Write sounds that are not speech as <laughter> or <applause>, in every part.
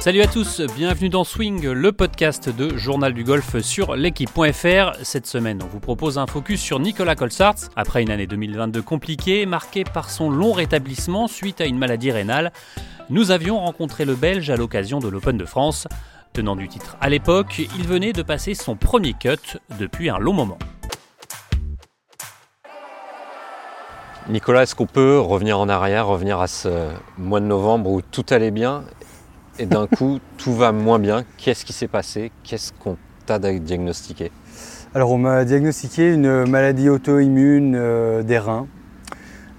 Salut à tous, bienvenue dans Swing, le podcast de Journal du Golf sur l'équipe.fr. Cette semaine, on vous propose un focus sur Nicolas Colsart. Après une année 2022 compliquée, marquée par son long rétablissement suite à une maladie rénale, nous avions rencontré le Belge à l'occasion de l'Open de France. Tenant du titre à l'époque, il venait de passer son premier cut depuis un long moment. Nicolas, est-ce qu'on peut revenir en arrière, revenir à ce mois de novembre où tout allait bien et d'un coup tout va moins bien. Qu'est-ce qui s'est passé? Qu'est-ce qu'on t'a diagnostiqué? Alors on m'a diagnostiqué une maladie auto-immune euh, des reins.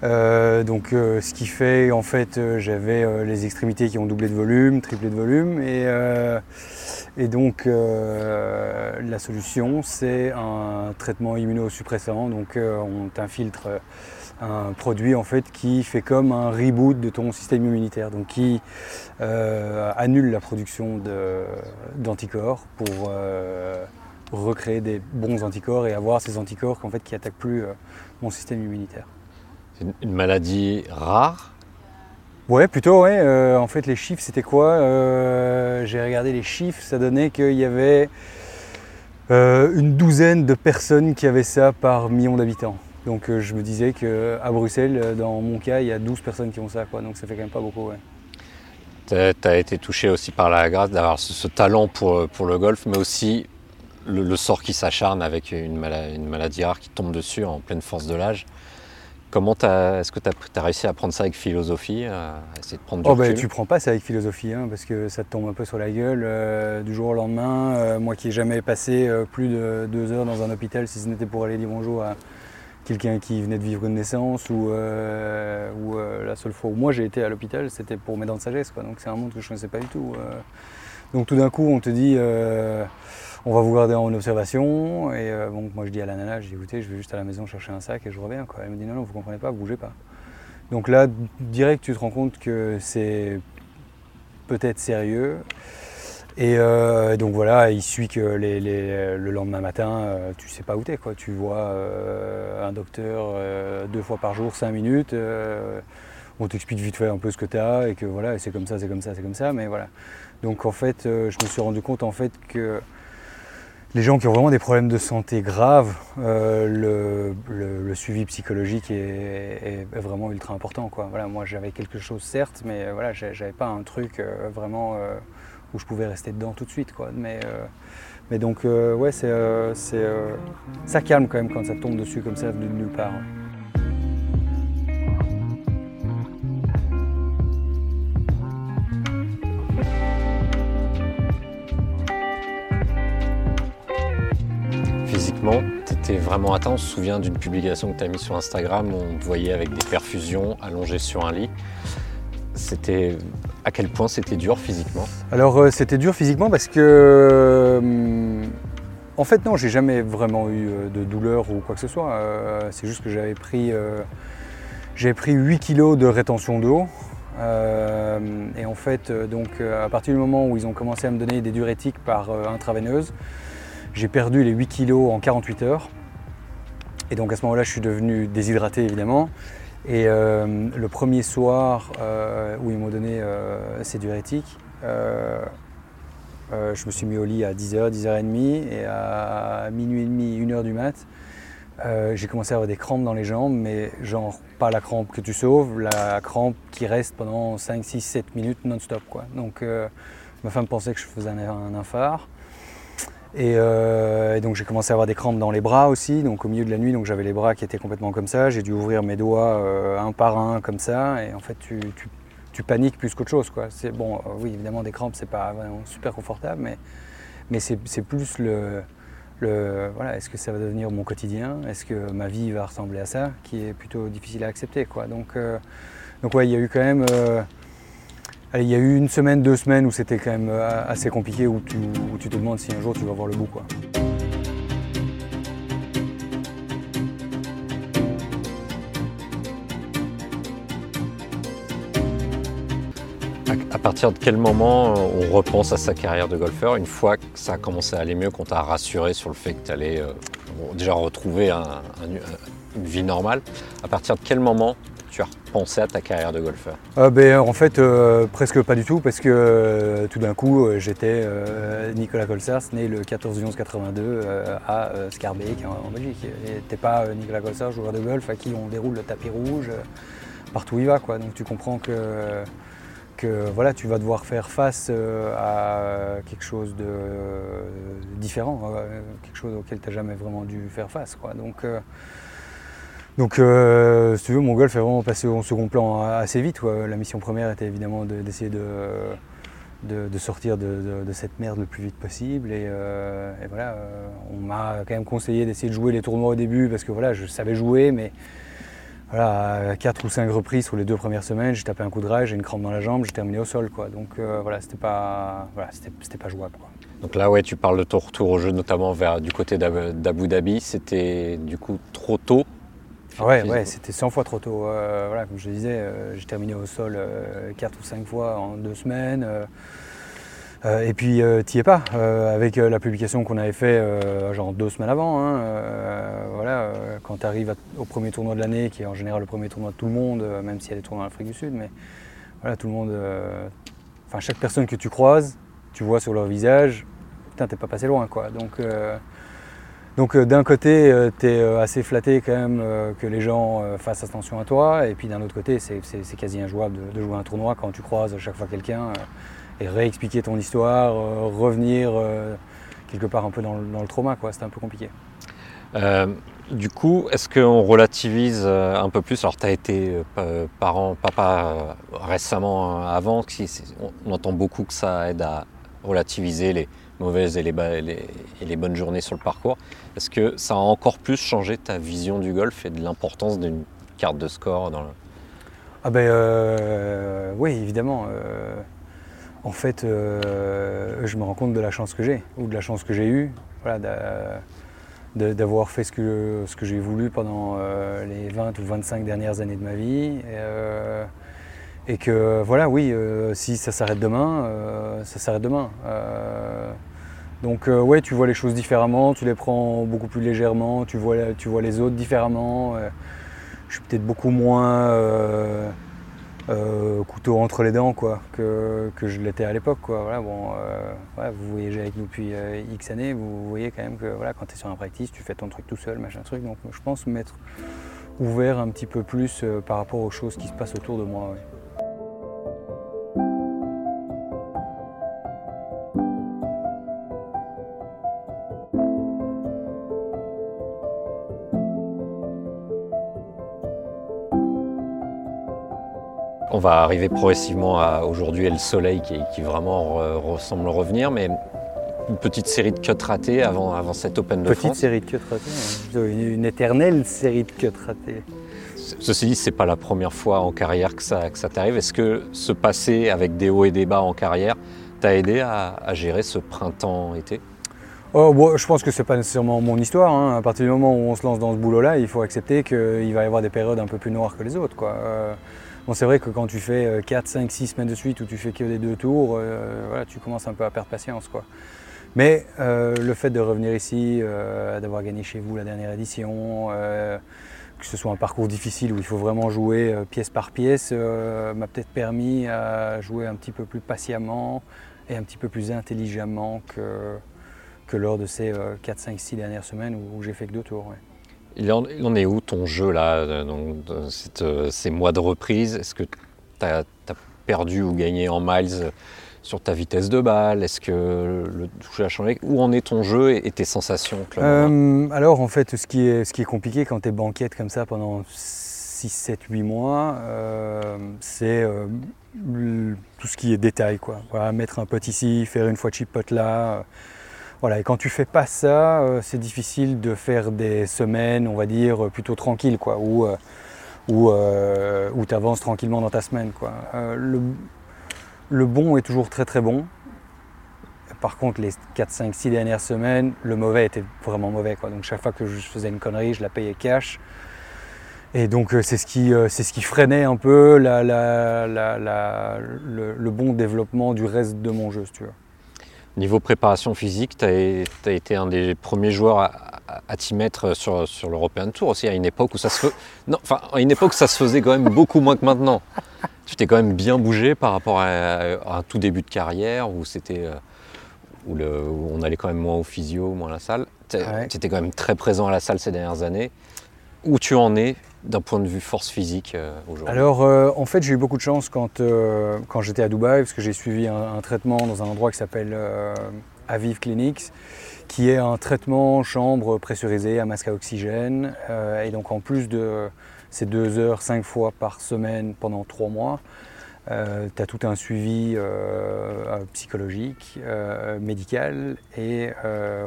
Euh, donc euh, ce qui fait en fait j'avais les extrémités qui ont doublé de volume, triplé de volume et, et donc la solution c'est un traitement immunosuppressant donc on t'infiltre un produit en fait qui fait comme un reboot de ton système immunitaire, donc qui euh, annule la production d'anticorps pour euh, recréer des bons anticorps et avoir ces anticorps fait, qui attaquent plus euh, mon système immunitaire. C'est une maladie rare Ouais, plutôt, ouais. en fait, les chiffres, c'était quoi J'ai regardé les chiffres, ça donnait qu'il y avait une douzaine de personnes qui avaient ça par million d'habitants. Donc euh, je me disais qu'à Bruxelles, euh, dans mon cas, il y a 12 personnes qui ont ça, quoi, donc ça fait quand même pas beaucoup. Ouais. Tu as, été touché aussi par la grâce d'avoir ce, talent pour, le golf, mais aussi le, sort qui s'acharne avec une, maladie rare qui tombe dessus en pleine force de l'âge. Comment est-ce que tu as, réussi à prendre ça avec philosophie, à essayer de prendre du oh ben, Tu prends pas ça avec philosophie, hein, parce que ça te tombe un peu sur la gueule euh, du jour au lendemain. moi qui n'ai jamais passé plus de deux heures dans un hôpital, si ce n'était pour aller dire bonjour à, quelqu'un qui venait de vivre une naissance ou, euh, ou euh, la seule fois où moi j'ai été à l'hôpital c'était pour mes dents de sagesse quoi. donc c'est un monde que je ne connaissais pas du tout euh. donc tout d'un coup on te dit on va vous garder en observation et bon moi je dis à la nana je dis écoutez je vais juste à la maison chercher un sac et je reviens quoi. elle me dit non non vous comprenez pas bougez pas donc là direct tu te rends compte que c'est peut-être sérieux et euh, donc voilà, il suit que le lendemain matin, euh, tu sais pas où t'es quoi. Tu vois euh, un docteur deux fois par jour, cinq minutes. on t'explique vite fait un peu ce que tu as et que voilà, c'est comme ça, c'est comme ça, c'est comme ça. Mais voilà. Donc en fait, je me suis rendu compte en fait que les gens qui ont vraiment des problèmes de santé graves, le, suivi psychologique est, vraiment ultra important. Voilà, moi j'avais quelque chose certes, mais voilà, j'avais pas un truc vraiment où je pouvais rester dedans tout de suite. Mais, euh, donc, euh, ouais, c'est, euh, ça calme quand même quand ça tombe dessus comme ça, de nulle part. Physiquement, étais vraiment atteint. On se souvient d'une publication que tu as mise sur Instagram où on te voyait avec des perfusions allongées sur un lit. C'était à quel point c'était dur physiquement? Alors euh, c'était dur physiquement parce que euh, en fait non, j'ai jamais vraiment eu euh, de douleur ou quoi que ce soit. c'est juste que j'avais pris j'ai pris 8 kg de rétention d'eau. et en fait, donc, à partir du moment où ils ont commencé à me donner des diurétiques par intraveineuse, j'ai perdu les 8 kg en 48 heures. Et donc à ce moment-là, je suis devenu déshydraté évidemment. Et euh, le premier soir euh, où ils m'ont donné euh, ces diurétiques, je me suis mis au lit à 10h, 10h30 et à minuit et demi, 1h du mat, j'ai commencé à avoir des crampes dans les jambes, mais genre pas la crampe que tu sauves, la crampe qui reste pendant 5, 6, 7 minutes non-stop. Donc ma femme pensait que je faisais un, un Euh, et, donc j'ai commencé à avoir des crampes dans les bras aussi, donc au milieu de la nuit, donc j'avais les bras qui étaient complètement comme ça, j'ai dû ouvrir mes doigts euh, un par un comme ça, et en fait tu, paniques plus qu'autre chose. Quoi. Bon, euh, oui évidemment des crampes c'est pas vraiment super confortable, mais, mais c'est, plus le, le, voilà, est-ce que ça va devenir mon quotidien, est-ce que ma vie va ressembler à ça, qui est plutôt difficile à accepter. Quoi. Donc, donc ouais, il y a eu quand même il y a eu une semaine, deux semaines où c'était quand même euh, assez compliqué, où tu, te demandes si un jour tu vas voir le bout. Quoi. À partir de quel moment euh, on repense à sa carrière de golfeur une fois que ça a commencé à aller mieux, qu'on t'a rassuré sur le fait que tu allais euh, déjà retrouver une vie normale? À partir de quel moment tu as repensé à ta carrière de golfeur? Euh, ben, En fait, euh, presque pas du tout, parce que euh, tout d'un coup, j'étais Nicolas Colsars, né le 14 11 82 à Scarbeck en, Belgique. Et t'es pas Nicolas Colsars, joueur de golf, à qui on déroule le tapis rouge partout où il va. Donc tu comprends que, voilà, tu vas devoir faire face à quelque chose de différent, quelque chose auquel tu n'as jamais vraiment dû faire face. Donc, euh, si tu veux, mon golf est vraiment passé au second plan assez vite. La mission première était évidemment d'essayer de, sortir de, cette merde le plus vite possible. Et, euh, voilà, euh, on m'a quand même conseillé d'essayer de jouer les tournois au début parce que voilà, je savais jouer, mais voilà, à 4 ou 5 reprises sur les deux premières semaines, j'ai tapé un coup de rage, j'ai une crampe dans la jambe, j'ai terminé au sol. Quoi. Donc voilà, c'était pas, voilà, pas jouable. Donc là, ouais, tu parles de ton retour au jeu, notamment vers du côté d'Abu Dhabi. C'était du coup trop tôt Ouais, ouais c'était 100 fois trop tôt. Euh, voilà, comme je disais, euh, j'ai terminé au sol 4 euh, ou 5 fois en deux semaines. et puis, t'y es pas. avec la publication qu'on avait fait genre deux semaines avant, hein, voilà, quand tu arrives au premier tournoi de l'année, qui est en général le premier tournoi de tout le monde, même s'il y a des tournois en Afrique du Sud, mais voilà, tout le monde. Enfin, chaque personne que tu croises, tu vois sur leur visage, putain, t'es pas passé loin, quoi. Donc, donc euh, d'un côté, euh, tu es euh, assez flatté quand même que les gens fassent attention à toi, et puis d'un autre côté, c'est quasi injouable de, jouer un tournoi quand tu croises chaque fois quelqu'un et réexpliquer ton histoire, revenir quelque part un peu dans le, trauma, quoi. C'était un peu compliqué. du coup, est-ce qu'on relativise un peu plus? Alors, tu as été parent, papa récemment, avant, on entend beaucoup que ça aide à relativiser les, mauvaises et les, bonnes journées sur le parcours. Est-ce que ça a encore plus changé ta vision du golf et de l'importance d'une carte de score dans le... Ah ben euh, oui, évidemment. Euh, en fait, euh, je me rends compte de la chance que j'ai, ou de la chance que j'ai eue, d'avoir fait ce que, j'ai voulu pendant les 20 ou 25 dernières années de ma vie. Et, et que voilà, oui, si ça s'arrête demain, ça s'arrête demain. Donc euh, ouais, tu vois les choses différemment, tu les prends beaucoup plus légèrement, tu vois, tu vois les autres différemment. Euh, je suis peut-être beaucoup moins euh, couteau entre les dents quoi, que, je l'étais à l'époque. Voilà, bon, vous voyagez avec nous depuis X années, vous voyez quand même que voilà, quand tu es sur un practice, tu fais ton truc tout seul, machin truc. Donc je pense m'être ouvert un petit peu plus par rapport aux choses qui se passent autour de moi. On va arriver progressivement à aujourd'hui et le soleil qui, vraiment ressemble revenir, mais une petite série de cuts ratés avant, avant cette Open de petite France. Petite série de cuts ratés, hein. une, éternelle série de cuts ratés. Ceci dit, ce n'est pas la première fois en carrière que ça, que ça t'arrive. Est-ce que ce passé avec des hauts et des bas en carrière t'a aidé à, gérer ce printemps-été? Oh, Je pense que ce n'est pas nécessairement mon histoire. Hein. À partir du moment où on se lance dans ce boulot-là, il faut accepter qu'il va y avoir des périodes un peu plus noires que les autres. Quoi. Euh, Bon, c'est vrai que quand tu fais 4, 5, 6 semaines de suite où tu fais que des deux tours, euh, voilà, tu commences un peu à perdre patience. Quoi. Mais euh, le fait de revenir ici, euh, d'avoir gagné chez vous la dernière édition, que ce soit un parcours difficile où il faut vraiment jouer pièce par pièce, m'a peut-être permis à jouer un petit peu plus patiemment et un petit peu plus intelligemment que, lors de ces 4, 5, 6 dernières semaines où, j'ai fait que deux tours. Il en, est où ton jeu là, euh, donc, euh, ces mois de reprise? Est-ce que tu as, perdu ou gagné en miles sur ta vitesse de balle? Est-ce que le toucher a changé? Où en est ton jeu et, tes sensations euh, Alors en fait, ce qui est, ce qui est compliqué quand tu es banquette comme ça pendant 6, 7, 8 mois, c'est tout ce qui est détail. Quoi. mettre un pot ici, faire une fois chip pot là. Voilà, et quand tu fais pas ça, euh, c'est difficile de faire des semaines, on va dire, plutôt tranquilles, quoi, où, euh, euh, où, tu avances tranquillement dans ta semaine. Quoi. Le, le, bon est toujours très très bon. Par contre, les 4, 5, 6 dernières semaines, le mauvais était vraiment mauvais. Quoi. Donc chaque fois que je faisais une connerie, je la payais cash. Et donc c'est ce, qui, c'est ce qui freinait un peu le, bon développement du reste de mon jeu, tu. Niveau préparation physique, tu as, été un des premiers joueurs à, t'y mettre sur, sur l'European Tour aussi, à une époque où ça se Non, enfin, à une époque ça se faisait quand même beaucoup moins que maintenant. Tu t'es quand même bien bougé par rapport à, un tout début de carrière où c'était. Euh, où, on allait quand même moins au physio, moins à la salle. Tu étais quand même très présent à la salle ces dernières années. Où tu en es d'un point de vue force physique euh, aujourd'hui Alors, euh, en fait, j'ai eu beaucoup de chance quand, euh, quand j'étais à Dubaï, parce que j'ai suivi un, traitement dans un endroit qui s'appelle Aviv Clinics, qui est un traitement chambre pressurisée à masque à oxygène. et donc, en plus de ces deux heures, cinq fois par semaine pendant trois mois, tu as tout un suivi psychologique, médical et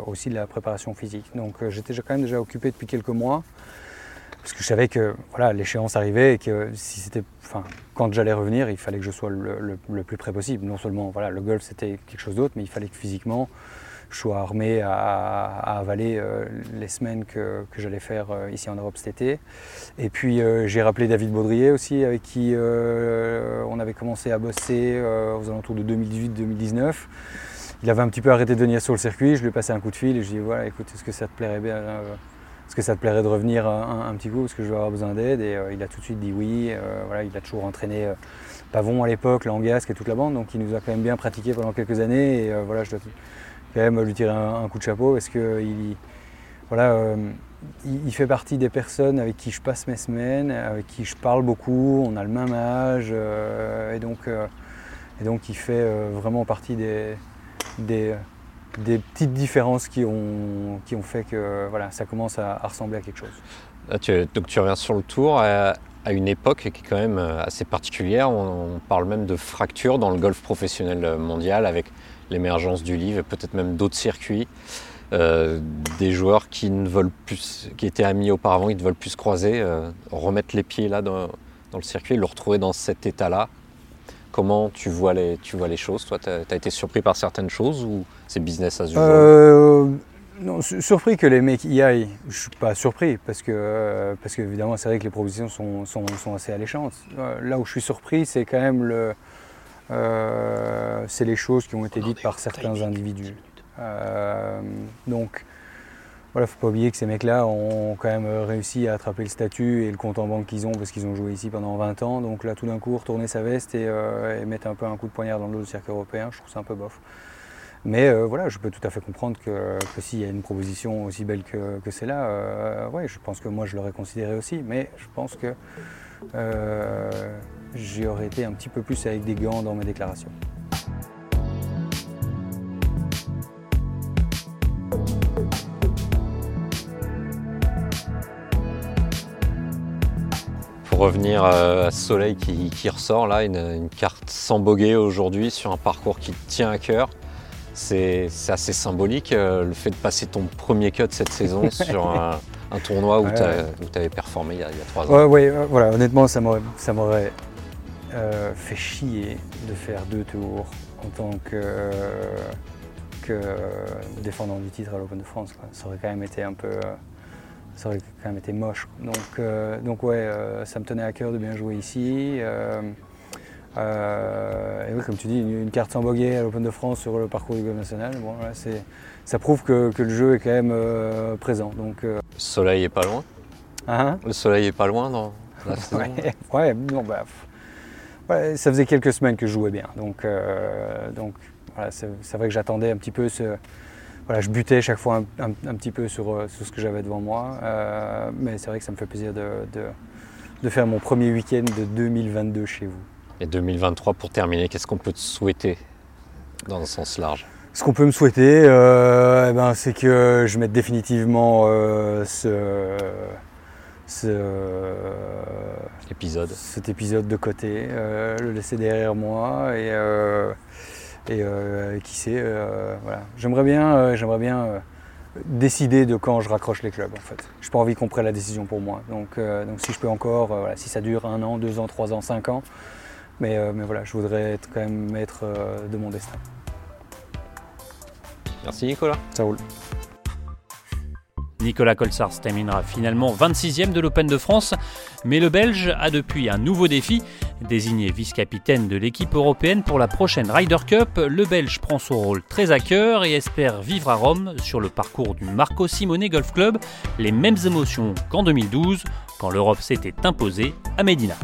aussi de la préparation physique. Donc, j'étais quand même déjà occupé depuis quelques mois parce que je savais que voilà, l'échéance arrivait et que si c'était, enfin, quand j'allais revenir, il fallait que je sois le, plus près possible. Non seulement voilà, le golf c'était quelque chose d'autre, mais il fallait que physiquement je sois armé à, avaler euh, les semaines que, j'allais faire euh, ici en Europe cet été. Et puis euh, j'ai rappelé David Baudrier aussi, avec qui on avait commencé à bosser aux alentours de 2018-2019. Il avait un petit peu arrêté de venir sur le circuit, je lui ai passé un coup de fil et je lui ai dit voilà écoute, est-ce que ça te plairait bien est-ce que ça te plairait de revenir un, petit coup parce que je vais avoir besoin d'aide Et euh, il a tout de suite dit oui. Euh, voilà, il a toujours entraîné euh, Pavon à l'époque, Langasque et toute la bande, donc il nous a quand même bien pratiqué pendant quelques années. Et voilà, je dois quand même lui tirer un, coup de chapeau parce que il, voilà, il, fait partie des personnes avec qui je passe mes semaines, avec qui je parle beaucoup. On a le même âge et donc, et donc il fait vraiment partie des, des des petites différences qui ont, qui ont fait que voilà, ça commence à, ressembler à quelque chose. tu, donc tu reviens sur le tour à, une époque qui est quand même euh, assez particulière. On, parle même de fracture dans le golf professionnel mondial avec l'émergence du livre et peut-être même d'autres circuits. Euh, des joueurs qui ne veulent plus, qui étaient amis auparavant, ils ne veulent plus se croiser, euh, remettre les pieds là dans, dans le circuit, le retrouver dans cet état-là. Comment tu vois les, tu vois les choses? Toi, tu as, été surpris par certaines choses ou c'est business as usual? Euh, non, surpris que les mecs y aillent, je suis pas surpris parce que parce qu'évidemment c'est vrai que les propositions sont, sont, sont assez alléchantes. Euh, là où je suis surpris, c'est quand même le, euh, c'est les choses qui ont été dites par certains individus. donc voilà, faut pas oublier que ces mecs-là ont quand même réussi à attraper le statut et le compte en banque qu'ils ont parce qu'ils ont joué ici pendant 20 ans. Donc là, tout d'un coup, retourner sa veste et, euh, mettre un peu un coup de poignard dans le dos du circuit européen, je trouve ça un peu bof. Mais euh, voilà, je peux tout à fait comprendre que, s'il y a une proposition aussi belle que, celle-là, euh, je pense que moi je l'aurais considéré aussi. Mais je pense que j'y aurais été un petit peu plus avec des gants dans mes déclarations. Revenir euh, à ce soleil qui, ressort là, une, carte sans boguer aujourd'hui sur un parcours qui tient à cœur. C'est assez symbolique euh, le fait de passer ton premier cut cette saison <laughs> sur un, tournoi où tu avais performé il y, a, trois ans. Oui, euh, voilà, honnêtement, ça m'aurait fait chier de faire deux tours en tant que, que défendant du titre à l'Open de France. Ça aurait quand même été un peu ça aurait quand même été moche. Donc, euh, donc ouais, euh, ça me tenait à cœur de bien jouer ici. Euh, et oui, comme tu dis, une, carte sans boguet à l'Open de France sur le parcours du golf national, bon, ça prouve que, le jeu est quand même présent. Donc, le soleil est pas loin hein? Le soleil est pas loin dans la <laughs> saison Ouais, non, bah, ça faisait quelques semaines que je jouais bien. Donc, donc voilà, c'est vrai que j'attendais un petit peu ce, voilà, je butais chaque fois un, petit peu sur, euh, sur ce que j'avais devant moi. Euh, mais c'est vrai que ça me fait plaisir de, de, faire mon premier week-end de 2022 chez vous. Et 2023 pour terminer, qu'est-ce qu'on peut te souhaiter dans un sens large? Ce qu'on peut me souhaiter, euh, eh ben, c'est que je mette définitivement ce, épisode. cet épisode de côté, le laisser derrière moi et et euh, qui sait, euh, voilà. J'aimerais bien, euh, j'aimerais bien décider de quand je raccroche les clubs en fait. Je n'ai pas envie qu'on prenne la décision pour moi. Donc, donc si je peux encore, si ça dure un an, deux ans, trois ans, cinq ans, mais, mais voilà, je voudrais être quand même maître de mon destin. Merci Nicolas. Ça roule. Nicolas Colsars terminera finalement 26e de l'Open de France, mais le Belge a depuis un nouveau défi. Désigné vice-capitaine de l'équipe européenne pour la prochaine Ryder Cup, le Belge prend son rôle très à cœur et espère vivre à Rome, sur le parcours du Marco Simone Golf Club, les mêmes émotions qu'en 2012, quand l'Europe s'était imposée à Medina.